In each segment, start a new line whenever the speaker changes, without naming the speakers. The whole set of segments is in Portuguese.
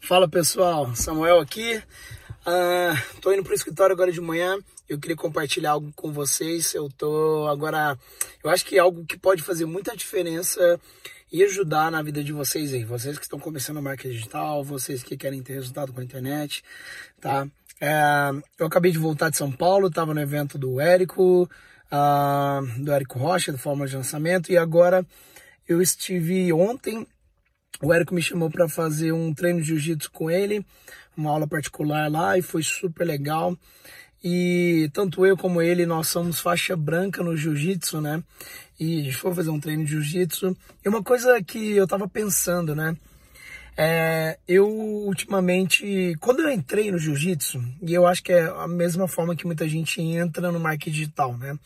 Fala pessoal, Samuel aqui. Uh, tô indo pro escritório agora de manhã. Eu queria compartilhar algo com vocês. Eu tô agora. Eu acho que é algo que pode fazer muita diferença e ajudar na vida de vocês aí. Vocês que estão começando a marca digital, vocês que querem ter resultado com a internet, tá? É, eu acabei de voltar de São Paulo, tava no evento do Érico, uh, do Érico Rocha, do Fórmula de Lançamento, e agora eu estive ontem o Érico me chamou para fazer um treino de jiu-jitsu com ele, uma aula particular lá e foi super legal. E tanto eu como ele, nós somos faixa branca no jiu-jitsu, né? E a gente foi fazer um treino de jiu-jitsu. E uma coisa que eu tava pensando, né? É, eu ultimamente, quando eu entrei no jiu-jitsu, e eu acho que é a mesma forma que muita gente entra no marketing digital, né?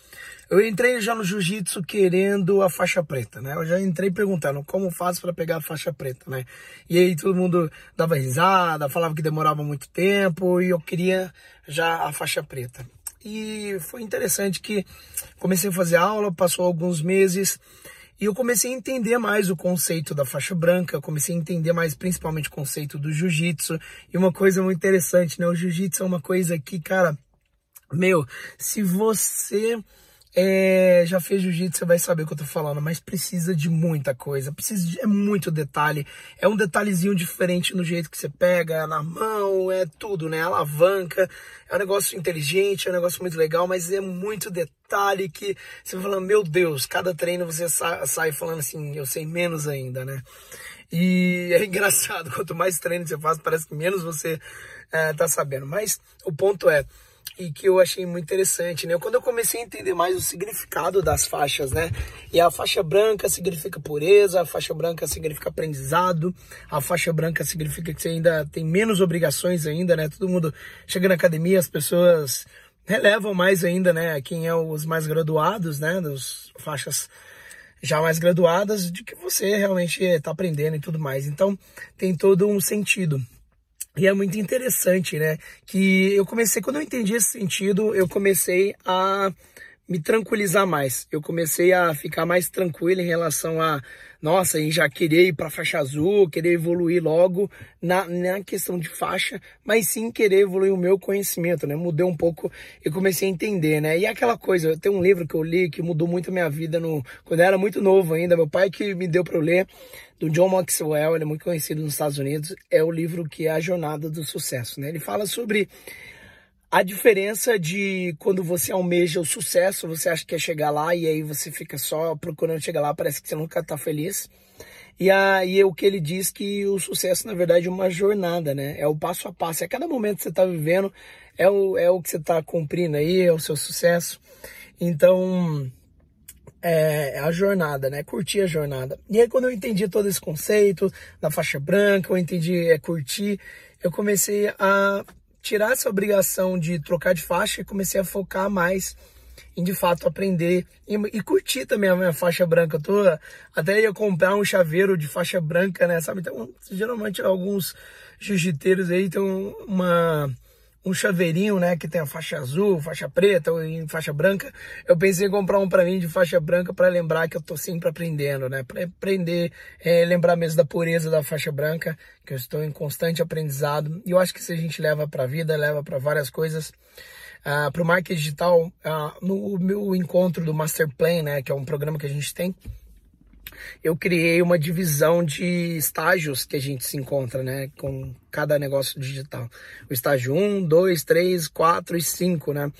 Eu entrei já no jiu-jitsu querendo a faixa preta, né? Eu já entrei perguntando como faço para pegar a faixa preta, né? E aí todo mundo dava risada, falava que demorava muito tempo e eu queria já a faixa preta. E foi interessante que comecei a fazer aula, passou alguns meses e eu comecei a entender mais o conceito da faixa branca, comecei a entender mais principalmente o conceito do jiu-jitsu. E uma coisa muito interessante, né? O jiu-jitsu é uma coisa que, cara, meu, se você é, já fez jiu-jitsu, você vai saber o que eu tô falando, mas precisa de muita coisa, precisa de é muito detalhe, é um detalhezinho diferente no jeito que você pega, na mão, é tudo, né? Alavanca, é um negócio inteligente, é um negócio muito legal, mas é muito detalhe que você vai falando, meu Deus, cada treino você sai, sai falando assim, eu sei menos ainda, né? E é engraçado, quanto mais treino você faz, parece que menos você é, tá sabendo. Mas o ponto é, e que eu achei muito interessante, né? Quando eu comecei a entender mais o significado das faixas, né? E a faixa branca significa pureza, a faixa branca significa aprendizado, a faixa branca significa que você ainda tem menos obrigações ainda, né? Todo mundo chega na academia, as pessoas relevam mais ainda, né? Quem é os mais graduados, né? Dos faixas já mais graduadas, de que você realmente está aprendendo e tudo mais. Então, tem todo um sentido. E é muito interessante, né? Que eu comecei, quando eu entendi esse sentido, eu comecei a me tranquilizar mais. Eu comecei a ficar mais tranquilo em relação a, nossa, em já querer ir para faixa azul, querer evoluir logo na, na questão de faixa, mas sim querer evoluir o meu conhecimento, né? Mudei um pouco e comecei a entender, né? E aquela coisa, tem um livro que eu li que mudou muito a minha vida no, quando eu era muito novo ainda, meu pai que me deu para eu ler, do John Maxwell, ele é muito conhecido nos Estados Unidos, é o livro que é A Jornada do Sucesso, né? Ele fala sobre a diferença de quando você almeja o sucesso, você acha que quer chegar lá e aí você fica só procurando chegar lá, parece que você nunca tá feliz. E aí é o que ele diz que o sucesso, na verdade, é uma jornada, né? É o passo a passo. É cada momento que você está vivendo, é o, é o que você está cumprindo aí, é o seu sucesso. Então, é, é a jornada, né? Curtir a jornada. E aí, quando eu entendi todo esse conceito da faixa branca, eu entendi é curtir, eu comecei a tirar essa obrigação de trocar de faixa e comecei a focar mais em de fato aprender e, e, curtir também a minha faixa branca. Eu até ia comprar um chaveiro de faixa branca, né? Sabe? Então, geralmente alguns jiu-jiteiros aí tem uma um chaveirinho, né, que tem a faixa azul, faixa preta ou faixa branca. Eu pensei em comprar um para mim de faixa branca para lembrar que eu tô sempre aprendendo, né, para aprender, é, lembrar mesmo da pureza da faixa branca, que eu estou em constante aprendizado. E eu acho que se a gente leva para a vida, leva para várias coisas. Uh, para o marketing digital, uh, no meu encontro do Master Plan, né, que é um programa que a gente tem, eu criei uma divisão de estágios que a gente se encontra, né, com cada negócio digital. O estágio 1, 2, 3, 4 e 5, né?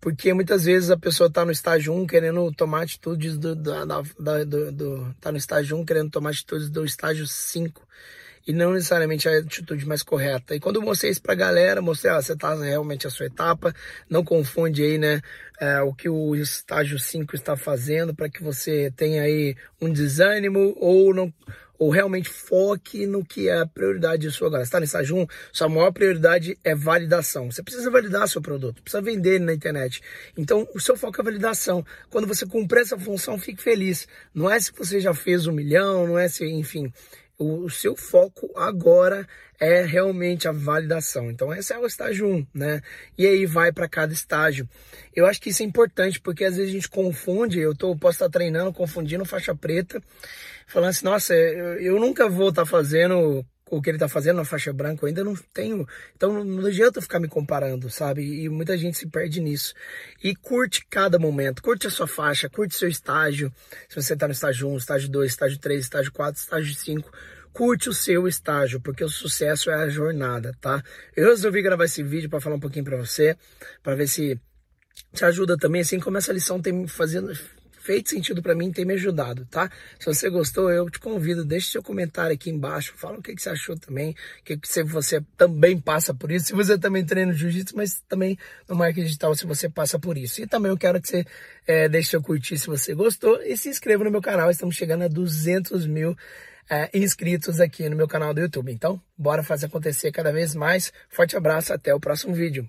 Porque muitas vezes a pessoa está no estágio 1 querendo tomar atitudes do, do, do, do, tá no estágio 1 querendo tomar atitudes do estágio 5 e não necessariamente a atitude mais correta. E quando eu mostrei isso pra galera, mostrei, ah, você tá realmente a sua etapa, não confunde aí, né, é, o que o estágio 5 está fazendo para que você tenha aí um desânimo ou não ou realmente foque no que é a prioridade de sua agora. Está no estágio 1, sua maior prioridade é validação. Você precisa validar seu produto, precisa vender ele na internet. Então, o seu foco é validação. Quando você cumprir essa função, fique feliz. Não é se você já fez um milhão, não é se, enfim, o, seu foco agora é realmente a validação. Então, esse é o estágio 1, né? E aí vai para cada estágio. Eu acho que isso é importante, porque às vezes a gente confunde, eu tô, posso estar treinando, confundindo faixa preta, falando assim, nossa, eu, eu nunca vou estar fazendo o que ele tá fazendo na faixa branca, eu ainda não tenho. Então não adianta ficar me comparando, sabe? E muita gente se perde nisso. E curte cada momento, curte a sua faixa, curte seu estágio. Se você tá no estágio 1, estágio 2, estágio 3, estágio 4, estágio 5, curte o seu estágio, porque o sucesso é a jornada, tá? Eu resolvi gravar esse vídeo para falar um pouquinho para você, para ver se te ajuda também, assim como essa lição tem me fazendo feito sentido para mim, tem me ajudado, tá? Se você gostou, eu te convido, deixe seu comentário aqui embaixo, fala o que, que você achou também, o que, que você, você também passa por isso, se você também treina jiu-jitsu, mas também no marketing digital, se você passa por isso. E também eu quero que você é, deixe seu curtir se você gostou e se inscreva no meu canal, estamos chegando a 200 mil é, inscritos aqui no meu canal do YouTube. Então, bora fazer acontecer cada vez mais. Forte abraço, até o próximo vídeo.